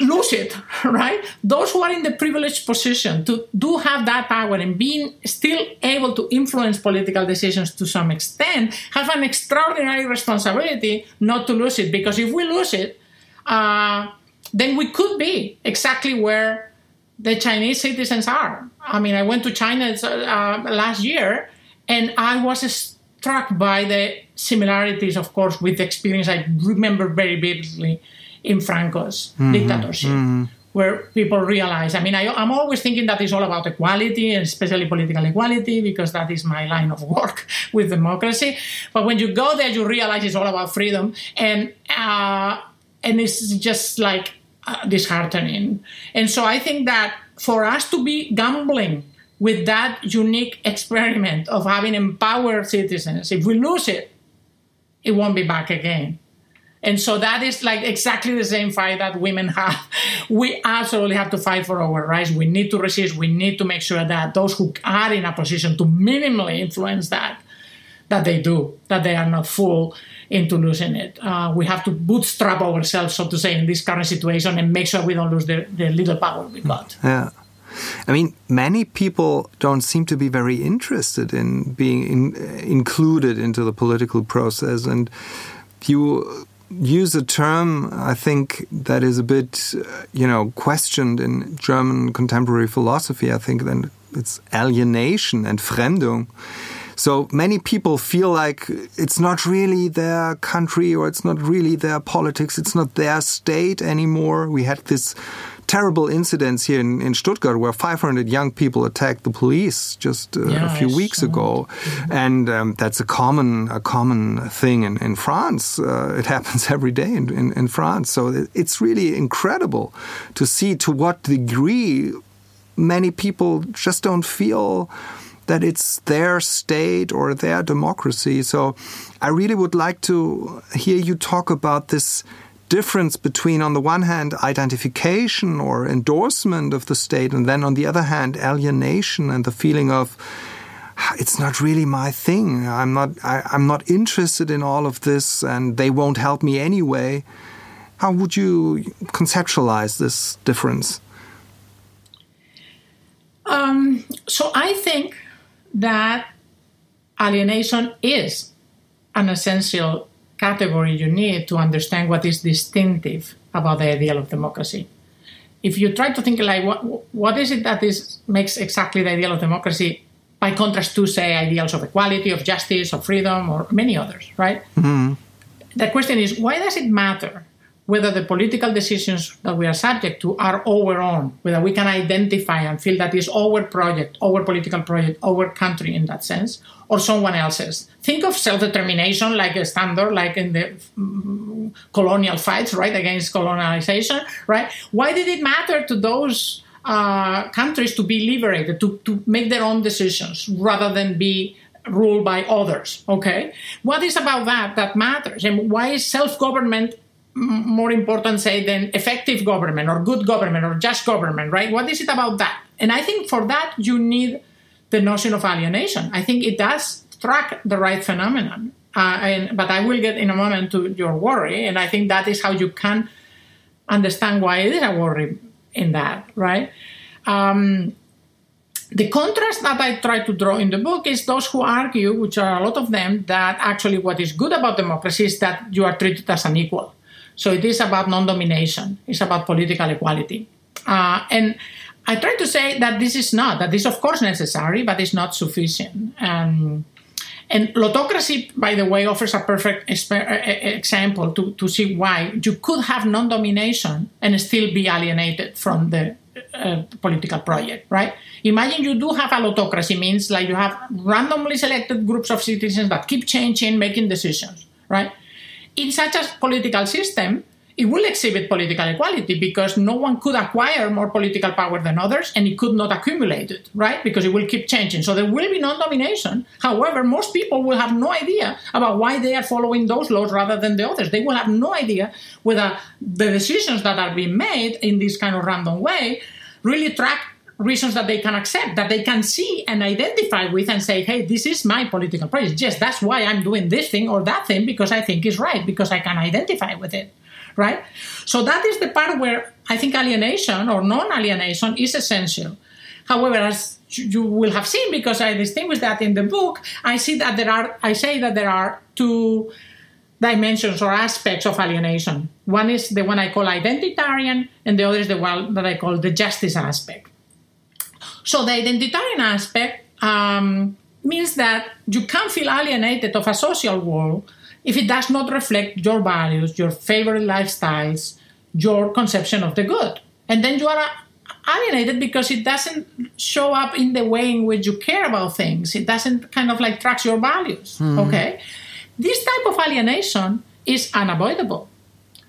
lose it, right? Those who are in the privileged position to do have that power and being still able to influence political decisions to some extent have an extraordinary responsibility not to lose it. Because if we lose it, uh, then we could be exactly where the Chinese citizens are. I mean, I went to China uh, last year and I was struck by the similarities, of course, with the experience I remember very vividly in Franco's mm-hmm. dictatorship. Mm-hmm. Where people realize, I mean, I, am always thinking that it's all about equality, and especially political equality, because that is my line of work with democracy. But when you go there, you realize it's all about freedom, and uh, and it's just like uh, disheartening. And so I think that for us to be gambling with that unique experiment of having empowered citizens, if we lose it, it won't be back again. And so that is like exactly the same fight that women have. We absolutely have to fight for our rights. We need to resist. We need to make sure that those who are in a position to minimally influence that, that they do, that they are not fooled into losing it. Uh, we have to bootstrap ourselves, so to say, in this current situation and make sure we don't lose the, the little power we got. Yeah. I mean, many people don't seem to be very interested in being in, included into the political process, and you use a term I think that is a bit, uh, you know, questioned in German contemporary philosophy. I think then it's alienation Entfremdung. So many people feel like it's not really their country or it's not really their politics, it's not their state anymore. We had this terrible incidents here in, in Stuttgart where 500 young people attacked the police just uh, yeah, a few weeks ago, mm-hmm. and um, that's a common a common thing in, in France. Uh, it happens every day in, in, in France. So it's really incredible to see to what degree many people just don't feel that it's their state or their democracy. So I really would like to hear you talk about this difference between, on the one hand, identification or endorsement of the state, and then on the other hand, alienation and the feeling of it's not really my thing. I'm not. I, I'm not interested in all of this, and they won't help me anyway. How would you conceptualize this difference? Um, so I think that alienation is an essential category you need to understand what is distinctive about the ideal of democracy. If you try to think like what what is it that is makes exactly the ideal of democracy by contrast to say ideals of equality, of justice, of freedom, or many others, right? Mm-hmm. The question is why does it matter whether the political decisions that we are subject to are our own, whether we can identify and feel that is our project, our political project, our country in that sense, or someone else's. Think of self-determination like a standard, like in the mm, colonial fights, right, against colonization, right? Why did it matter to those uh, countries to be liberated, to, to make their own decisions rather than be ruled by others. Okay, what is about that that matters, and why is self-government more important, say, than effective government or good government or just government, right? What is it about that? And I think for that, you need the notion of alienation. I think it does track the right phenomenon. Uh, and, but I will get in a moment to your worry, and I think that is how you can understand why it is a worry in that, right? Um, the contrast that I try to draw in the book is those who argue, which are a lot of them, that actually what is good about democracy is that you are treated as an equal. So it is about non domination, it's about political equality. Uh, and I try to say that this is not, that this of course necessary, but it's not sufficient. Um, and Lottocracy, by the way, offers a perfect example to, to see why you could have non domination and still be alienated from the uh, political project, right? Imagine you do have a Lottocracy, means like you have randomly selected groups of citizens that keep changing, making decisions, right? In such a political system, it will exhibit political equality because no one could acquire more political power than others and it could not accumulate it, right? Because it will keep changing. So there will be non domination. However, most people will have no idea about why they are following those laws rather than the others. They will have no idea whether the decisions that are being made in this kind of random way really track reasons that they can accept, that they can see and identify with and say, hey, this is my political project. Yes, that's why I'm doing this thing or that thing because I think is right, because I can identify with it right? So that is the part where I think alienation or non-alienation is essential. However, as you will have seen, because I distinguish that in the book, I see that there are I say that there are two dimensions or aspects of alienation. One is the one I call identitarian, and the other is the one that I call the justice aspect. So the identitarian aspect um, means that you can feel alienated of a social world if it does not reflect your values, your favorite lifestyles, your conception of the good. And then you are alienated because it doesn't show up in the way in which you care about things. It doesn't kind of like track your values. Mm-hmm. Okay? This type of alienation is unavoidable.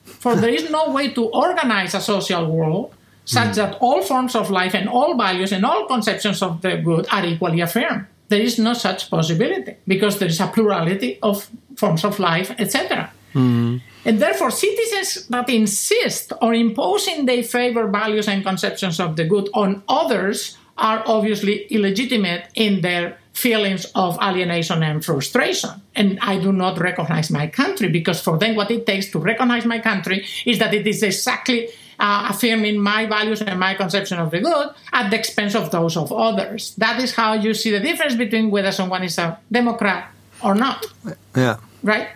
For there is no way to organize a social world such mm. that all forms of life and all values and all conceptions of the good are equally affirmed there is no such possibility because there is a plurality of forms of life, etc. Mm-hmm. And therefore, citizens that insist on imposing their favorite values and conceptions of the good on others are obviously illegitimate in their feelings of alienation and frustration. And I do not recognize my country because for them, what it takes to recognize my country is that it is exactly uh, affirming my values and my conception of the good at the expense of those of others. That is how you see the difference between whether someone is a Democrat or not. Yeah. Right?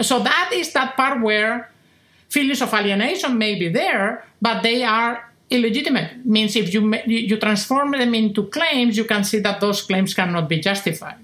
So that is that part where feelings of alienation may be there, but they are illegitimate. Means if you you transform them into claims, you can see that those claims cannot be justified.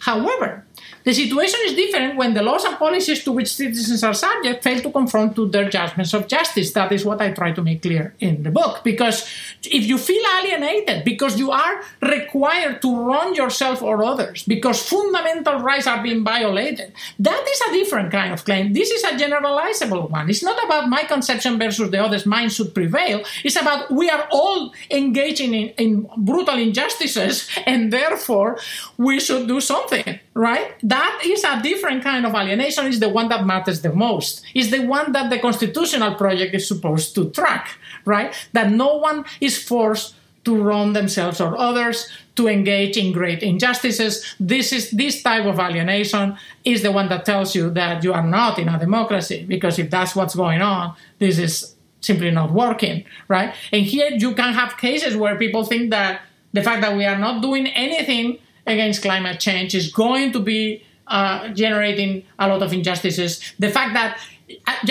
However, the situation is different when the laws and policies to which citizens are subject fail to conform to their judgments of justice. That is what I try to make clear in the book. Because if you feel alienated, because you are required to run yourself or others, because fundamental rights are being violated, that is a different kind of claim. This is a generalizable one. It's not about my conception versus the others, mine should prevail. It's about we are all engaging in, in brutal injustices, and therefore we should do something right? That is a different kind of alienation, is the one that matters the most. Is the one that the constitutional project is supposed to track, right? That no one is forced to wrong themselves or others, to engage in great injustices. This is this type of alienation is the one that tells you that you are not in a democracy, because if that's what's going on, this is simply not working, right? And here you can have cases where people think that the fact that we are not doing anything against climate change is going to be uh, generating a lot of injustices. The fact that,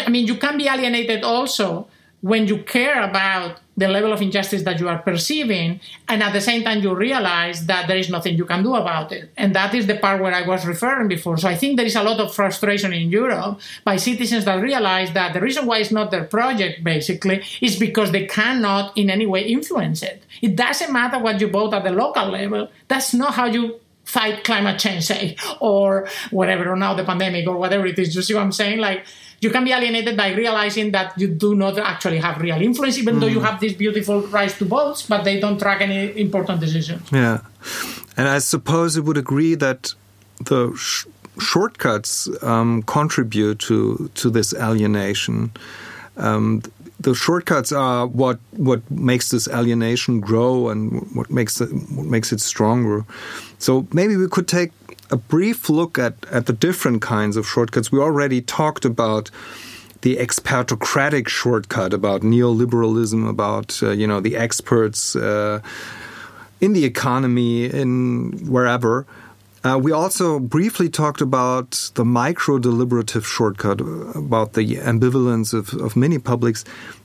I mean, you can be alienated also when you care about the level of injustice that you are perceiving, and at the same time you realize that there is nothing you can do about it. And that is the part where I was referring before. So I think there is a lot of frustration in Europe by citizens that realize that the reason why it's not their project, basically, is because they cannot in any way influence it. It doesn't matter what you vote at the local level, that's not how you fight climate change, say, or whatever, or now the pandemic, or whatever it is. You see what I'm saying? Like, you can be alienated by realizing that you do not actually have real influence, even mm. though you mm. have these beautiful rights to votes, but they don't track any important decisions. Yeah. And I suppose you would agree that the sh shortcuts um, contribute to, to this alienation. Um, the shortcuts are what what makes this alienation grow and what makes it what makes it stronger. So maybe we could take a brief look at, at the different kinds of shortcuts. We already talked about the expertocratic shortcut, about neoliberalism, about uh, you know the experts uh, in the economy, in wherever. Uh, we also briefly talked about the micro deliberative shortcut, about the ambivalence of, of mini-publics.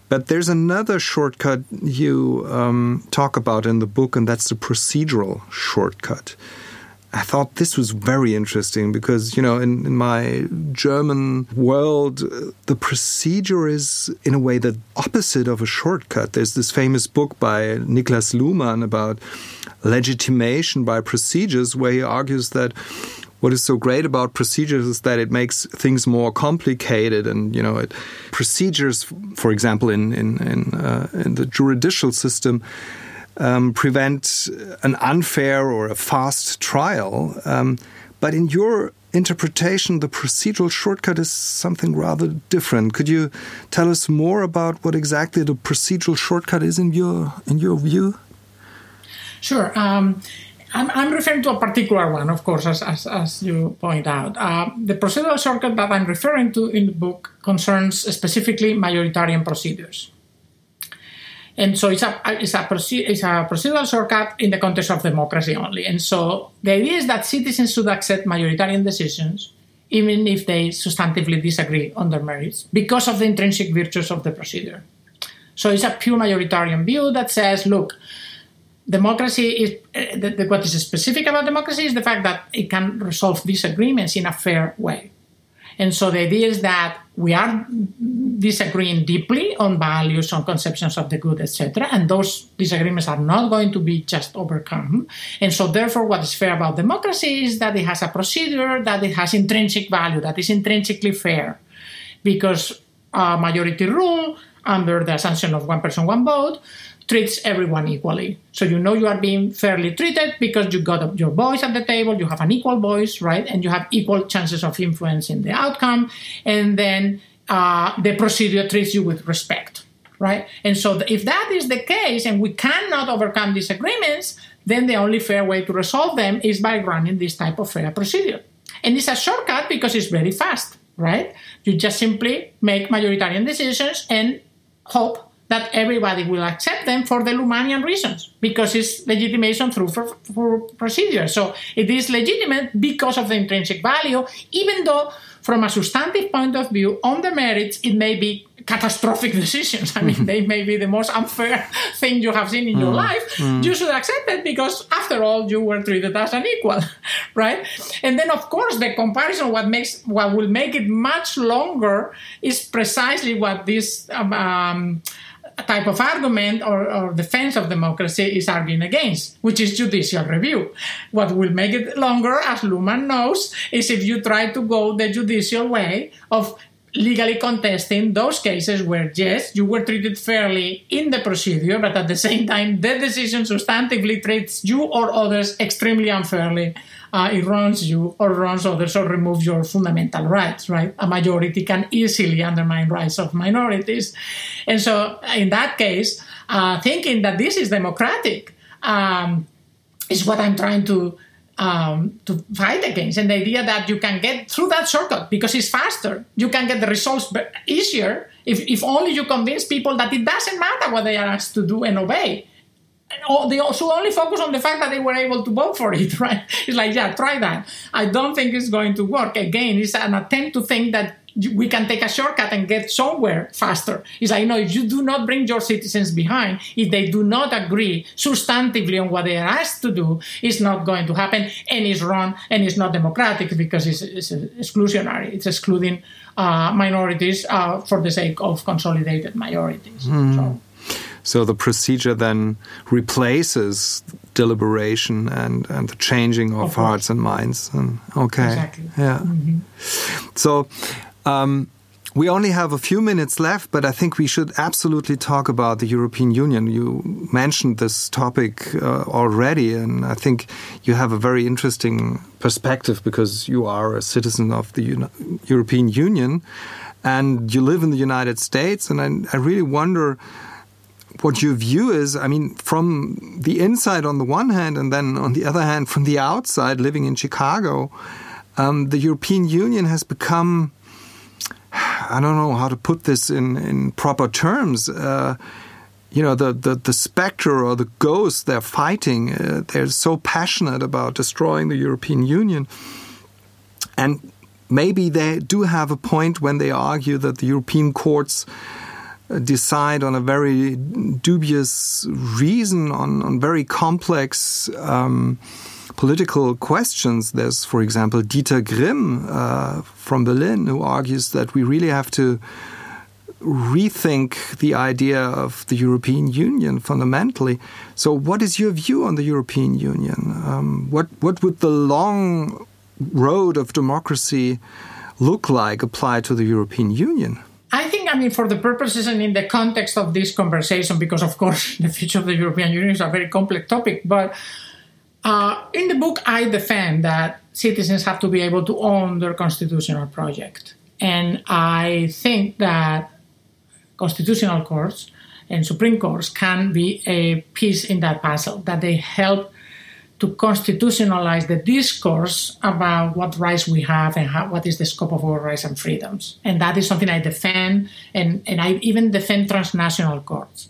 But there's another shortcut you um, talk about in the book, and that's the procedural shortcut. I thought this was very interesting because, you know, in, in, my German world, the procedure is, in a way, the opposite of a shortcut. There's this famous book by Niklas Luhmann about legitimation by procedures, where he argues that what is so great about procedures is that it makes things more complicated and you know it, procedures for example in in in, uh, in the judicial system um, prevent an unfair or a fast trial um, but in your interpretation the procedural shortcut is something rather different could you tell us more about what exactly the procedural shortcut is in your in your view sure um, I'm, referring to a particular one, of course, as, as, as you point out. Uh, the procedural shortcut that I'm referring to in the book concerns specifically majoritarian procedures. And so it's a, it's, a it's a procedural shortcut in the context of democracy only. And so the idea is that citizens should accept majoritarian decisions even if they substantively disagree on their merits because of the intrinsic virtues of the procedure. So it's a pure majoritarian view that says, look, democracy is uh, the, the, what is specific about democracy is the fact that it can resolve disagreements in a fair way. And so the idea is that we are disagreeing deeply on values, on conceptions of the good, etc. And those disagreements are not going to be just overcome. And so, therefore, what is fair about democracy is that it has a procedure, that it has intrinsic value, that is intrinsically fair. Because a majority rule, under the assumption of one person, one vote, treats everyone equally. So you know you are being fairly treated because you got your voice at the table, you have an equal voice, right? And you have equal chances of influencing the outcome. And then uh, the procedure treats you with respect, right? And so if that is the case and we cannot overcome disagreements, then the only fair way to resolve them is by running this type of fair procedure. And it's a shortcut because it's very fast, right? You just simply make majoritarian decisions and hope that everybody will accept them for the Luhmannian reasons, because it's legitimation through for, for procedure. So it is legitimate because of the intrinsic value, even though from a substantive point of view, on the merits, it may be catastrophic decisions. I mean, they may be the most unfair thing you have seen in mm. your life. Mm. You should accept it because, after all, you were treated as an equal, right? And then, of course, the comparison, what makes what will make it much longer, is precisely what this. Um, um, type of argument or, or, defense of democracy is arguing against, which is judicial review. What will make it longer, as Luhmann knows, is if you try to go the judicial way of legally contesting those cases where, yes, you were treated fairly in the procedure, but at the same time, the decision substantively treats you or others extremely unfairly uh, it wrongs you or wrongs others or removes your fundamental rights, right? A majority can easily undermine rights of minorities. And so, in that case, uh, thinking that this is democratic um, is what I'm trying to um, to fight against. And the idea that you can get through that shortcut because it's faster, you can get the results easier if, if only you convince people that it doesn't matter what they are asked to do and obey they also only focus on the fact that they were able to vote for it, right? It's like, yeah, try that. I don't think it's going to work. Again, it's an attempt to think that we can take a shortcut and get somewhere faster. It's like, you know, if you do not bring your citizens behind, if they do not agree substantively on what they are asked to do, it's not going to happen and it's wrong and it's not democratic because it's, it's exclusionary. It's excluding uh, minorities uh, for the sake of consolidated majorities. Mm. So. So the procedure then replaces deliberation and, and the changing of, of hearts and minds. And, okay. Exactly. Yeah. Mm -hmm. So um, we only have a few minutes left, but I think we should absolutely talk about the European Union. You mentioned this topic uh, already, and I think you have a very interesting perspective because you are a citizen of the European Union and you live in the United States. And I, I really wonder what your view is. I mean, from the inside on the one hand, and then on the other hand, from the outside, living in Chicago, um, the European Union has become. I don't know how to put this in, in proper terms. Uh, you know, the, the, the specter or the ghost they're fighting, uh, they're so passionate about destroying the European Union. And maybe they do have a point when they argue that the European courts decide on a very dubious reason on, on very complex um, political questions. There's, for example, Dieter Grimm uh, from Berlin who argues that we really have to rethink the idea of the European Union fundamentally. So, what is your view on the European Union? Um, what what would the long road of democracy look like applied to the European Union? I think, I mean, for the purposes and in the context of this conversation, because of course the future of the European Union is a very complex topic, but uh, in the book, I defend that citizens have to be able to own their constitutional project. And I think that constitutional courts and Supreme Courts can be a piece in that puzzle, that they help to constitutionalize the discourse about what rights we have and how, what is the scope of our rights and freedoms. And that is something I defend, and, and I even defend transnational courts.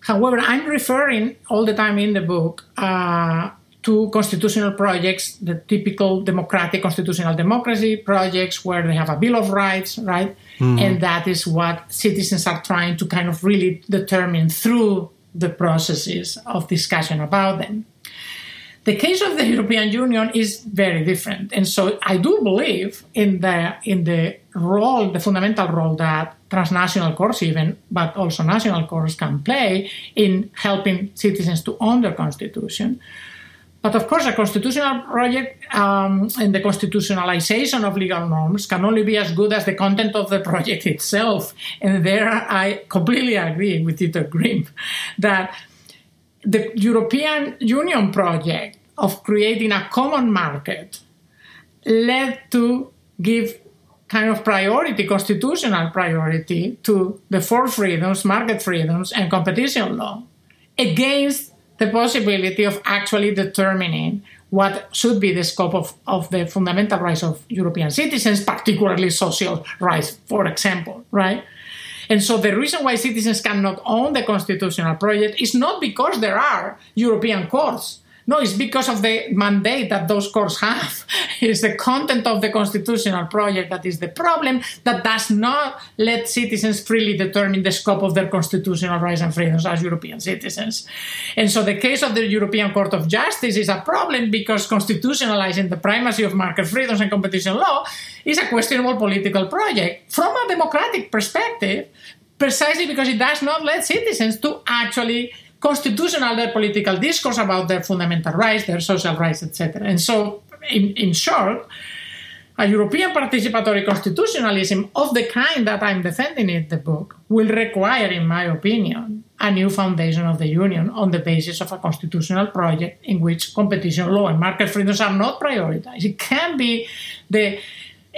However, I'm referring all the time in the book uh, to constitutional projects, the typical democratic constitutional democracy projects where they have a Bill of Rights, right? Mm-hmm. And that is what citizens are trying to kind of really determine through the processes of discussion about them. The case of the European Union is very different, and so I do believe in the in the role, the fundamental role that transnational courts, even but also national courts, can play in helping citizens to own their constitution. But of course, a constitutional project um, and the constitutionalization of legal norms can only be as good as the content of the project itself. And there I completely agree with Dieter Grimm that the European Union project of creating a common market led to give kind of priority, constitutional priority, to the four freedoms, market freedoms, and competition law against the possibility of actually determining what should be the scope of, of the fundamental rights of European citizens, particularly social rights, for example, right? And so the reason why citizens cannot own the constitutional project is not because there are European courts no, it's because of the mandate that those courts have. it's the content of the constitutional project that is the problem that does not let citizens freely determine the scope of their constitutional rights and freedoms as European citizens. And so the case of the European Court of Justice is a problem because constitutionalizing the primacy of market freedoms and competition law is a questionable political project from a democratic perspective, precisely because it does not let citizens to actually constitutional their political discourse about their fundamental rights, their social rights, etc. And so, in, in short, a European participatory constitutionalism of the kind that I'm defending in the book will require, in my opinion, a new foundation of the Union on the basis of a constitutional project in which competition law and market freedoms are not prioritized. It can be the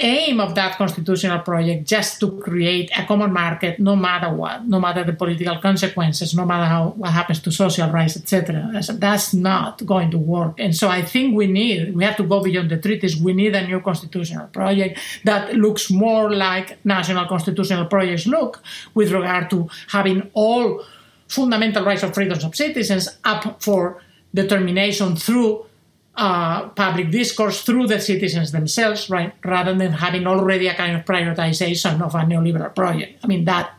aim of that constitutional project just to create a common market no matter what no matter the political consequences no matter how what happens to social rights etc that's not going to work. And so i think we need we have to go beyond the treaties. We need a new constitutional project that looks more like national constitutional projects look with regard to having all fundamental rights and freedoms of citizens up for determination through uh, public discourse through the citizens themselves, right, rather than having already a kind of prioritization of a neoliberal project. I mean that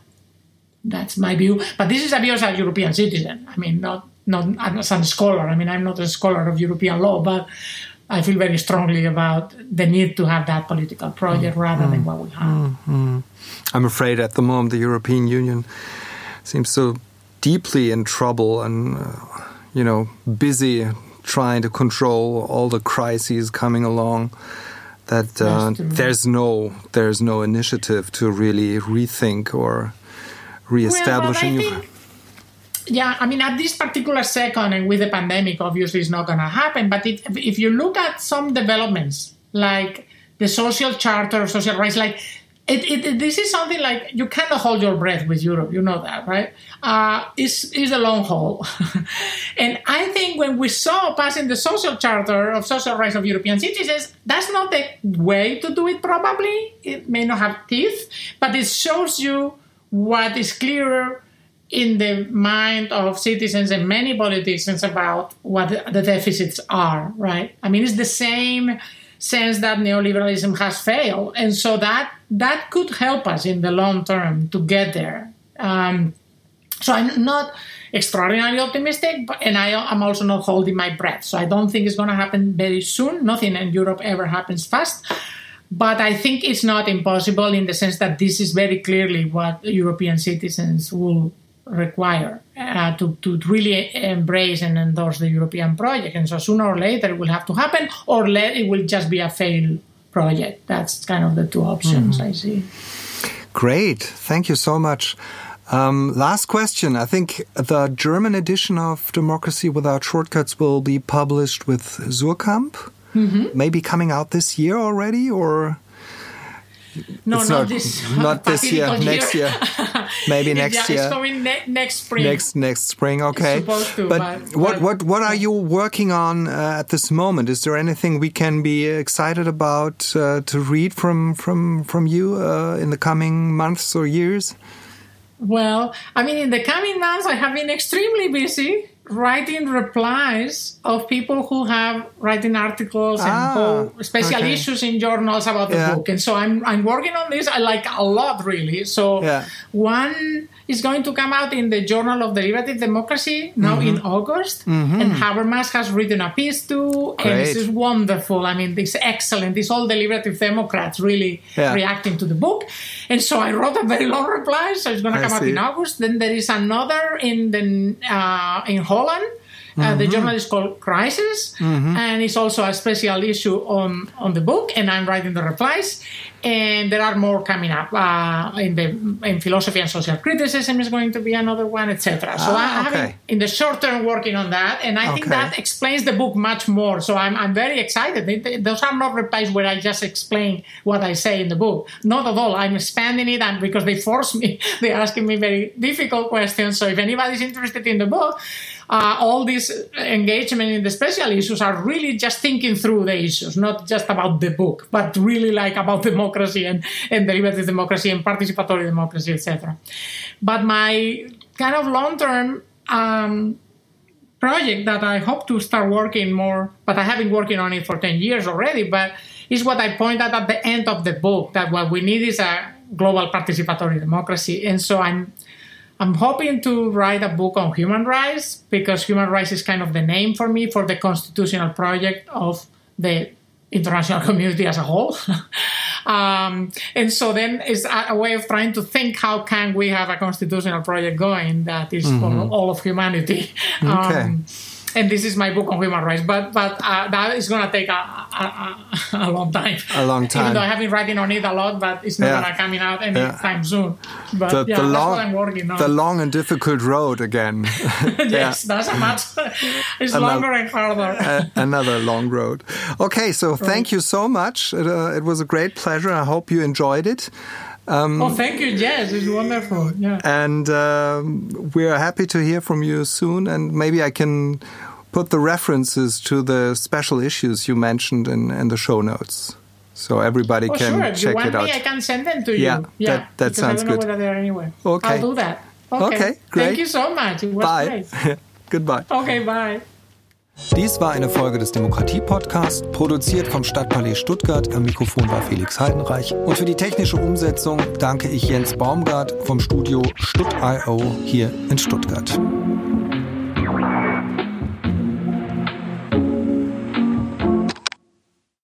that's my view, but this is a view as a European citizen. I mean, not not as a scholar. I mean, I'm not a scholar of European law, but I feel very strongly about the need to have that political project mm, rather mm, than what we have. Mm, I'm afraid at the moment the European Union seems so deeply in trouble and uh, you know busy trying to control all the crises coming along that uh, there's no there's no initiative to really rethink or reestablish well, a new yeah, I mean, at this particular second and with the pandemic, obviously it's not going to happen. But if, if you look at some developments like the social charter of social rights, like it, it, this is something like you cannot hold your breath with Europe. You know that, right? Uh, it's, it's a long haul. and I think when we saw passing the social charter of social rights of European citizens, that's not the way to do it, probably. It may not have teeth, but it shows you what is clearer in the mind of citizens and many politicians about what the deficits are, right? I mean, it's the same sense that neoliberalism has failed. And so that that could help us in the long term to get there. Um, so I'm not extraordinarily optimistic, but, and I, am also not holding my breath. So I don't think it's going to happen very soon. Nothing in Europe ever happens fast. But I think it's not impossible in the sense that this is very clearly what European citizens will require uh, to, to really embrace and endorse the European project. And so sooner or later it will have to happen, or let, it will just be a failed project. That's kind of the two options mm-hmm. I see. Great. Thank you so much. Um, last question. I think the German edition of Democracy Without Shortcuts will be published with Suhrkamp. Mm-hmm. Maybe coming out this year already, or no, it's not, not this. Not this year. year. Next year. Maybe next yeah, year. It's coming ne- next spring. Next next spring. Okay. To, but, but what what what are you working on uh, at this moment? Is there anything we can be excited about uh, to read from from from you uh, in the coming months or years? Well, I mean, in the coming months, I have been extremely busy writing replies of people who have writing articles and Ah, whole special okay. issues in journals about the Yeah. book. And so I'm I'm working on this. I like a lot really. So Yeah. one is going to come out in the Journal of Deliberative Democracy now in Mm-hmm. August. And Habermas has written a piece too. And this is wonderful. I mean, it's excellent. It's all deliberative Democrats really Yeah. reacting to the book. And so I wrote a very long reply. So it's going to come out in August. Then there is another in the uh, in Holland. Uh, Mm-hmm. the journal is called Krisis, and it's also a special issue on on the book. And I'm writing the replies, and there are more coming up. Uh, in the in philosophy and social criticism is going to be another one, etc. So Ah, I'm okay. been in the short term working on that, and I think that explains the book much more. So I'm I'm very excited. It- it- those are not replies where I just explain what I say in the book. Not at all. I'm expanding it, and because they force me, they're asking me very difficult questions. So if anybody's interested in the book. Uh, all this engagement in the special issues are really just thinking through the issues, not just about the book, but really like about democracy and, and deliberative democracy and participatory democracy, etc. But my kind of long term um, project that I hope to start working more, but I have been working on it for 10 years already, but is what I point out at the end of the book that what we need is a global participatory democracy. And so I'm I'm hoping to write a book on human rights because human rights is kind of the name for me for the constitutional project of the international community as a whole. um, and so then it's a, way of trying to think how can we have a constitutional project going that is for all of humanity. Okay. Um, and this is my book on human rights, but but uh, that is going to take a, a, a, long time. A long time. Even though I have been writing on it a lot, but it's not Yeah. going to coming out anytime soon. But The, yeah, the that's long, what I'm working on. the long and difficult road again. yes, that's a much. It's Another- longer and harder. A- Another long road. Okay, so thank you so much. It, uh, it was a great pleasure. I hope you enjoyed it. Oh, thank you. Yes, it's wonderful. Yeah. And um, we're happy to hear from you soon. And maybe I can put the references to the special issues you mentioned in, in the show notes. So everybody Oh, can sure. If you check want it out. me, I can send them to you. Yeah, that- that because sounds I don't know good. whether they're anywhere. Okay. I'll do that. Okay. Okay, great. Thank you so much. It was Bye. great. Goodbye. Okay, bye. Dies war eine Folge des Demokratie-Podcasts, produziert vom Stadtpalais Stuttgart. Am Mikrofon war Felix Heidenreich. Und für die technische Umsetzung danke ich Jens Baumgart vom Studio Stutt.io hier in Stuttgart.